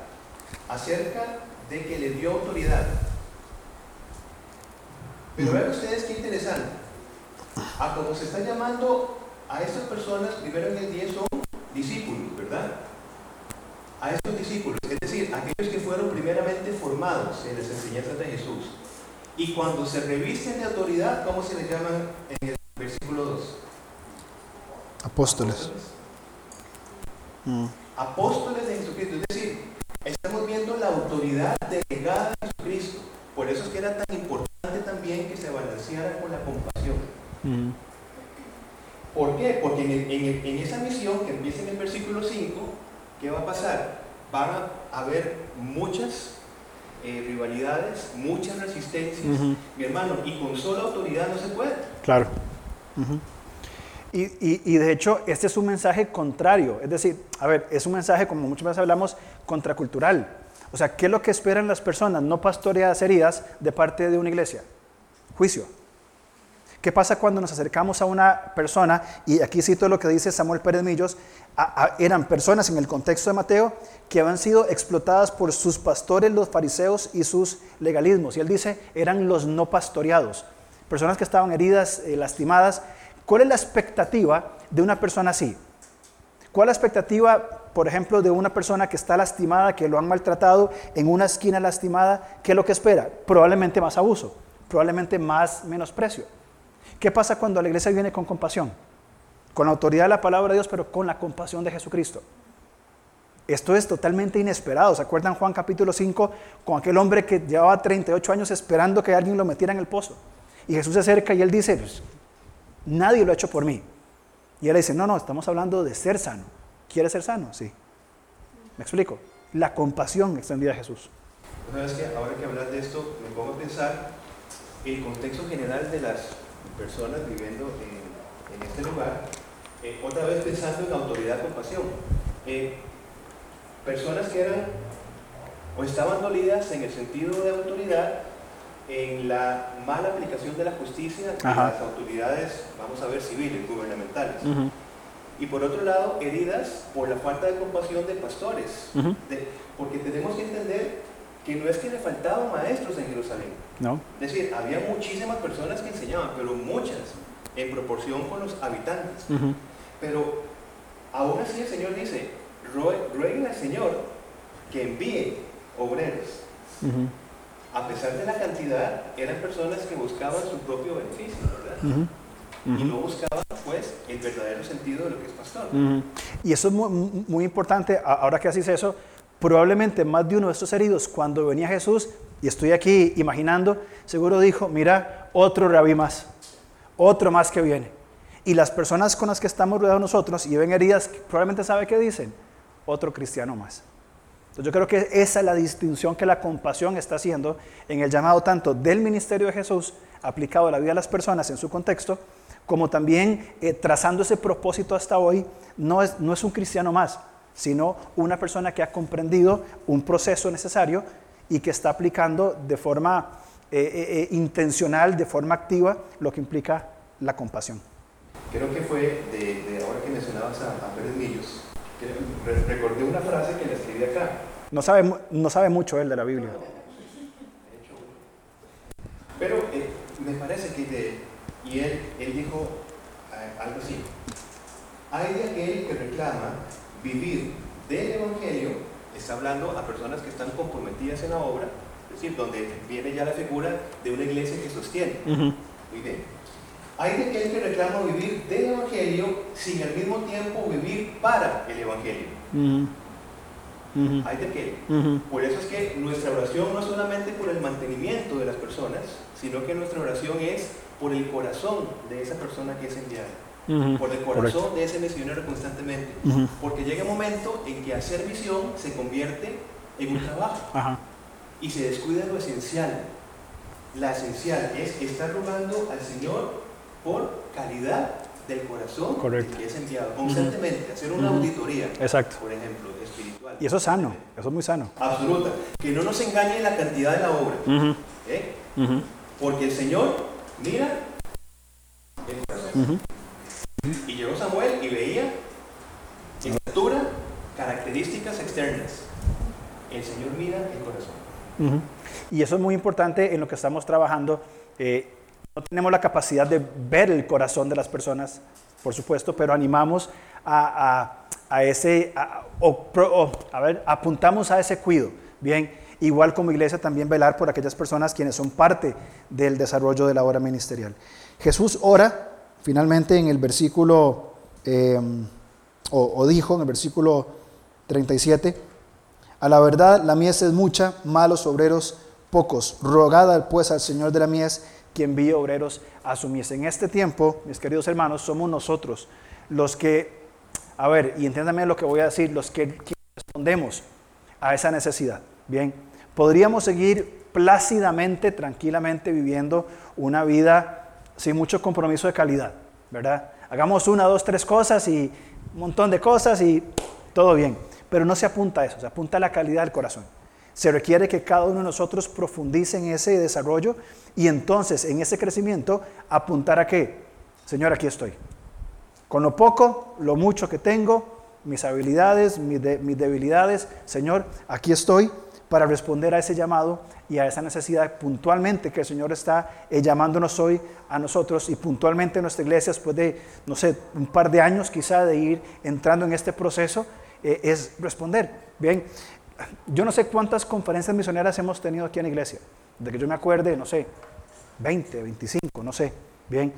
F: acerca de que le dio autoridad. Pero vean ustedes qué interesante. A como se está llamando a estas personas, primero en el 10 son discípulos, ¿verdad? A estos discípulos, es decir, aquellos que fueron primeramente formados en las enseñanzas de Jesús. Y cuando se revisten de autoridad, ¿cómo se les llama en el versículo 2?
A: Apóstoles.
F: Apóstoles de Jesucristo. Es decir, estamos viendo la autoridad delegada de Jesucristo. Por eso es que era tan importante también que se balanceara con la compasión. ¿Por qué? Porque en, esa misión que empieza en el versículo 5, ¿qué va a pasar? Van a haber muchas eh, rivalidades, muchas resistencias, mi hermano, y con sola autoridad no se puede.
A: Claro. Y, de hecho, este es un mensaje contrario. Es decir, a ver, es un mensaje, como muchas veces hablamos, contracultural. O sea, ¿qué es lo que esperan las personas no pastoreadas heridas de parte de una iglesia? Juicio. ¿Qué pasa cuando nos acercamos a una persona, y aquí cito lo que dice Samuel Pérez Millos, eran personas en el contexto de Mateo que habían sido explotadas por sus pastores, los fariseos y sus legalismos. Y él dice, eran los no pastoreados, personas que estaban heridas, eh, lastimadas, ¿Cuál es la expectativa de una persona así? ¿Cuál es la expectativa, por ejemplo, de una persona que está lastimada, que lo han maltratado, en una esquina lastimada? ¿Qué es lo que espera? Probablemente más abuso, probablemente más menosprecio. ¿Qué pasa cuando la iglesia viene con compasión? Con la autoridad de la palabra de Dios, pero con la compasión de Jesucristo. Esto es totalmente inesperado. ¿Se acuerdan Juan capítulo 5 con aquel hombre que llevaba 38 años esperando que alguien lo metiera en el pozo? Y Jesús se acerca y él dice, pues, Nadie lo ha hecho por mí. Y él dice, no, no, estamos hablando de ser sano. ¿Quieres ser sano? Sí. ¿Me explico? La compasión extendida a Jesús.
F: ¿Sabes que Ahora que hablas de esto, me pongo a pensar el contexto general de las personas viviendo en, este lugar, eh, otra vez pensando en autoridad, compasión. Eh, personas que eran o estaban dolidas en el sentido de autoridad en la mala aplicación de la justicia de las autoridades, vamos a ver, civiles, gubernamentales. Y por otro lado, heridas por la falta de compasión de pastores. porque tenemos que entender que no es que le faltaban maestros en Jerusalén.
A: No.
F: Es decir, había muchísimas personas que enseñaban, pero muchas en proporción con los habitantes. Pero aún así el Señor dice, rueguen al Señor que envíe obreros a pesar de la cantidad, eran personas que buscaban su propio beneficio, ¿verdad? Y no buscaban, pues, el verdadero sentido de lo que es pastor.
A: Y eso es muy, muy, importante, ahora que haces eso, probablemente más de uno de estos heridos, cuando venía Jesús, y estoy aquí imaginando, seguro dijo, mira, otro rabí más, otro más que viene. Y las personas con las que estamos rodeados nosotros y ven heridas, probablemente sabe qué dicen, otro cristiano más yo creo que esa es la distinción que la compasión está haciendo en el llamado tanto del ministerio de Jesús aplicado a la vida de las personas en su contexto, como también eh, trazando ese propósito hasta hoy, no es, no es un cristiano más, sino una persona que ha comprendido un proceso necesario y que está aplicando de forma eh, eh, intencional, de forma activa, lo que implica la compasión.
F: Creo que fue de, ahora que mencionabas a, a Pérez Millos, recordé una frase que le escribí acá.
A: No sabe, no sabe mucho él de la Biblia.
F: Pero eh, me parece que de, y él, él dijo eh, algo así. Hay de aquel que reclama vivir del Evangelio, está hablando a personas que están comprometidas en la obra, es decir, donde viene ya la figura de una iglesia que sostiene. Muy bien. Hay de aquel que reclama vivir del Evangelio sin al mismo tiempo vivir para el Evangelio.
A: Ujú.
F: Hay de aquel. Por eso es que nuestra oración no es solamente por el mantenimiento de las personas, sino que nuestra oración es por el corazón de esa persona que es enviada,
A: Ujú.
F: por el corazón de ese misionero constantemente.
A: Ujú.
F: Porque llega un momento en que hacer misión se convierte en un trabajo
A: Ajá.
F: y se descuida lo esencial. La esencial es estar rogando al Señor por calidad del corazón
A: Correcto.
F: que es enviado, constantemente, hacer una auditoría,
A: Exacto.
F: por ejemplo, espiritual.
A: Y eso es sano, eso es muy sano.
F: Absoluta. Que no nos engañe la cantidad de la obra. ¿eh? Porque el Señor mira el corazón. Y llegó Samuel y veía estatura, características externas. El Señor mira el corazón.
A: Ujú. Y eso es muy importante en lo que estamos trabajando. Eh, no tenemos la capacidad de ver el corazón de las personas, por supuesto, pero animamos a, a- a ese, a, o o, a ver, apuntamos a ese cuido. Bien, igual como iglesia también velar por aquellas personas quienes son parte del desarrollo de la obra ministerial. Jesús ora finalmente en el versículo, eh, o, dijo en el versículo 37, a la verdad, la mies es mucha, malos obreros pocos. Rogada pues al Señor de la mies que envíe obreros a su mies. En este tiempo, mis queridos hermanos, somos nosotros los que, a ver, y entiéndame lo que voy a decir, los que, que respondemos a esa necesidad. Bien, podríamos seguir plácidamente, tranquilamente viviendo una vida sin mucho compromiso de calidad, ¿verdad? Hagamos una, dos, tres cosas y un montón de cosas y todo bien. Pero no se apunta a eso, se apunta a la calidad del corazón. Se requiere que cada uno de nosotros profundice en ese desarrollo y entonces en ese crecimiento apuntar a qué? Señor, aquí estoy. Con lo poco, lo mucho que tengo, mis habilidades, mis, mis debilidades, Señor, aquí estoy para responder a ese llamado y a esa necesidad puntualmente que el Señor está eh, llamándonos hoy a nosotros y puntualmente en nuestra iglesia después de, no sé, un par de años quizá de ir entrando en este proceso, eh, es responder. Bien, yo no sé cuántas conferencias misioneras hemos tenido aquí en la iglesia, de que yo me acuerde, no sé, 20, 25, no sé, bien.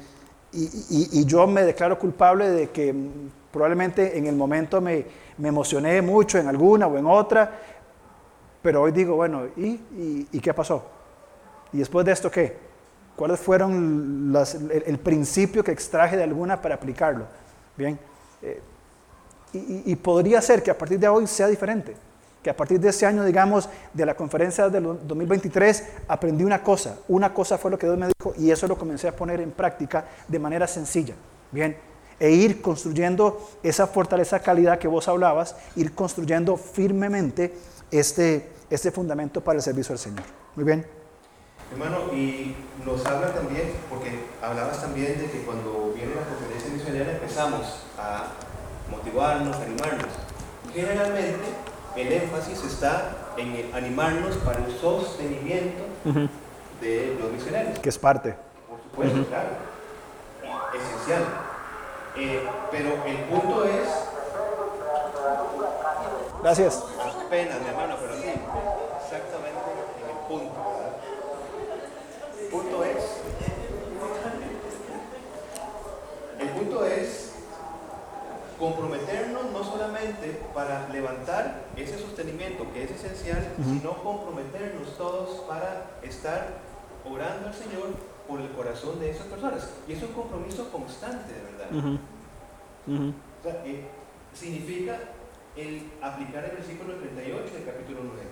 A: Y, y- y yo me declaro culpable de que mm, probablemente en el momento me, me emocioné mucho en alguna o en otra, pero hoy digo, bueno, ¿y, qué pasó? ¿Y después de esto qué? ¿Cuáles fueron las- el, principio que extraje de alguna para aplicarlo? Bien, eh, y, podría ser que a partir de hoy sea diferente. Que a partir de este año, digamos, de la conferencia del 2023, aprendí una cosa. Una cosa fue lo que Dios me dijo y eso lo comencé a poner en práctica de manera sencilla. Bien, e ir construyendo esa fortaleza calidad que vos hablabas, ir construyendo firmemente este, este fundamento para el servicio al Señor. Muy bien.
F: Hermano, y nos habla también, porque hablabas también de que cuando viene la conferencia misionera empezamos a motivarnos, animarnos. Generalmente el énfasis está en el animarnos para el sostenimiento de los misioneros.
A: Que es parte.
F: Por supuesto, claro. Esencial. Eh, pero el punto es,
A: Gracias.
F: Apenas, mi hermano, pero sí, exactamente en el punto. ¿verdad? El punto es, el punto es comprometernos no solamente para levantar ese sostenimiento que es esencial, sino comprometernos todos para estar orando al Señor por el corazón de esas personas. Y es un compromiso constante, de verdad. O sea, eh, significa el aplicar el versículo 38 del capítulo 9.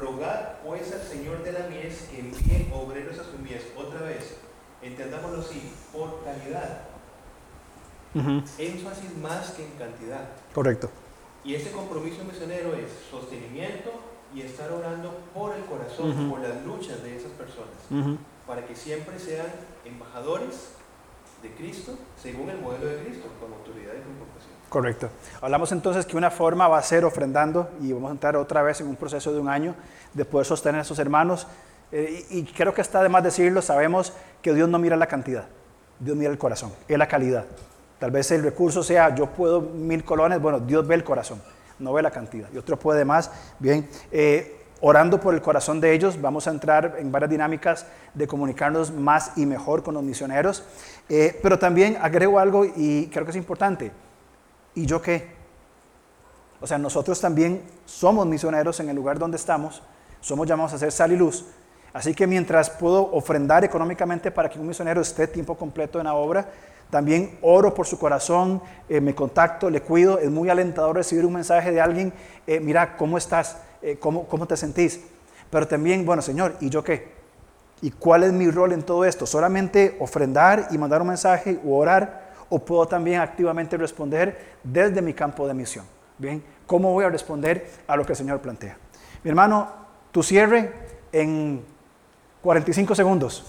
F: Rogad pues al Señor de la mies que envíe obreros a su mies. Otra vez, entendámoslo así, por calidad.
A: Ujú.
F: Énfasis más que en cantidad.
A: Correcto.
F: Y ese compromiso misionero es sostenimiento y estar orando por el corazón, por las luchas de esas personas, para que siempre sean embajadores de Cristo según el modelo de Cristo, con autoridad y con compasión.
A: Correcto. Hablamos entonces que una forma va a ser ofrendando y vamos a entrar otra vez en un proceso de un año de poder sostener a esos hermanos. Eh, y, creo que está de más decirlo, sabemos que Dios no mira la cantidad, Dios mira el corazón, es la calidad. Tal vez el recurso sea, yo puedo mil colones, bueno, Dios ve el corazón, no ve la cantidad. Y otro puede más, bien. Eh, orando por el corazón de ellos. Vamos a entrar en varias dinámicas de comunicarnos más y mejor con los misioneros. Eh, pero también agrego algo y creo que es importante. ¿Y yo qué? O sea, nosotros también somos misioneros en el lugar donde estamos. Somos llamados a ser sal y luz. Así que mientras puedo ofrendar económicamente para que un misionero esté tiempo completo en la obra, también oro por su corazón, eh, me contacto, le cuido. Es muy alentador recibir un mensaje de alguien, eh, mira, ¿cómo estás? Eh, ¿cómo, ¿Cómo te sentís? Pero también, bueno, Señor, ¿y yo qué? ¿Y cuál es mi rol en todo esto? ¿Solamente ofrendar y mandar un mensaje o orar? ¿O puedo también activamente responder desde mi campo de misión? Bien, ¿cómo voy a responder a lo que el Señor plantea? Mi hermano, tu cierre en 45 segundos.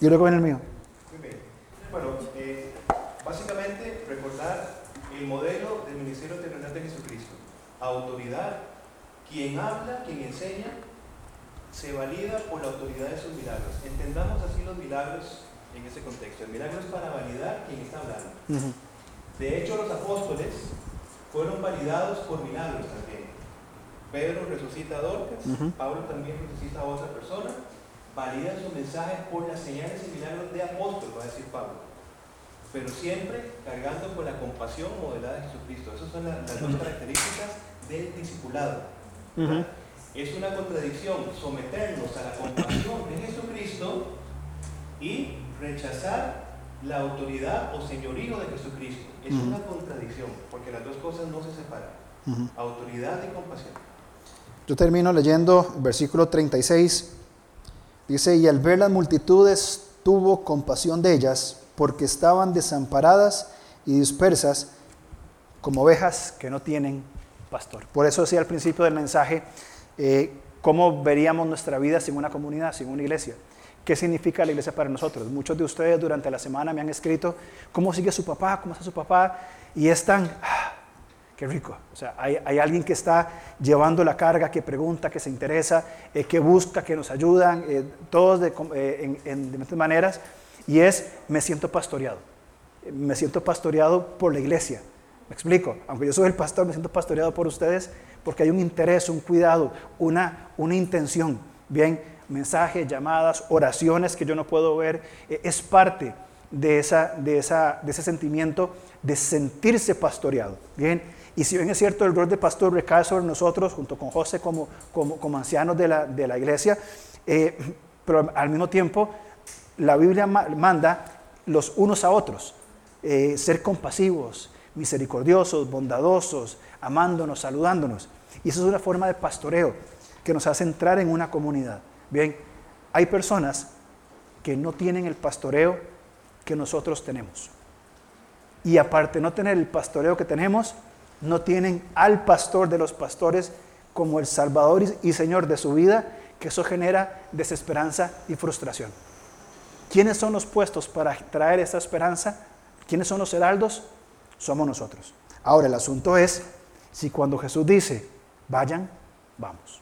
A: Y luego viene el mío.
F: Bueno, eh, básicamente recordar el modelo del Ministerio Terrenal de Jesucristo. Autoridad, quien habla, quien enseña, se valida por la autoridad de sus milagros. Entendamos así los milagros en ese contexto. El milagro es para validar quien está hablando. De hecho, los apóstoles fueron validados por milagros también. Pedro resucita a Dorcas, Pablo también resucita a otra persona, validan su mensaje por las señales y milagros de apóstol, va a decir Pablo. Pero siempre cargando con la compasión modelada de Jesucristo. Esas son las, dos características del discipulado. Es una contradicción someternos a la compasión de Jesucristo y rechazar la autoridad o señorío de Jesucristo. Es una contradicción, porque las dos cosas no se separan. Autoridad y compasión.
A: Yo termino leyendo versículo 36. Dice, y al ver las multitudes tuvo compasión de ellas, porque estaban desamparadas y dispersas como ovejas que no tienen pastor. Por eso decía al principio del mensaje, eh, ¿cómo veríamos nuestra vida sin una comunidad, sin una iglesia? ¿Qué significa la iglesia para nosotros? Muchos de ustedes durante la semana me han escrito, ¿cómo sigue su papá? ¿Cómo está su papá? Y están, ah, qué rico. O sea, hay, alguien que está llevando la carga, que pregunta, que se interesa, eh, que busca, que nos ayudan, eh, todos de, eh, en, en diferentes maneras. Y es, me siento pastoreado. Me siento pastoreado por la iglesia. Me explico. Aunque yo soy el pastor, me siento pastoreado por ustedes porque hay un interés, un cuidado, una, una intención. Bien, mensajes, llamadas, oraciones que yo no puedo ver, es parte de, esa, de, esa, de ese sentimiento de sentirse pastoreado. Bien, y si bien es cierto, el rol de pastor recae sobre nosotros, junto con José como, como, como ancianos de la, de la iglesia, eh, pero al mismo tiempo la Biblia manda los unos a otros, eh, ser compasivos, misericordiosos, bondadosos, amándonos, saludándonos. Y eso es una forma de pastoreo que nos hace entrar en una comunidad. Bien, hay personas que no tienen el pastoreo que nosotros tenemos. Y aparte no tener el pastoreo que tenemos, no tienen al pastor de los pastores como el Salvador y Señor de su vida, que eso genera desesperanza y frustración. ¿Quiénes son los puestos para traer esa esperanza? ¿Quiénes son los heraldos? Somos nosotros. Ahora el asunto es si cuando Jesús dice, vayan, vamos.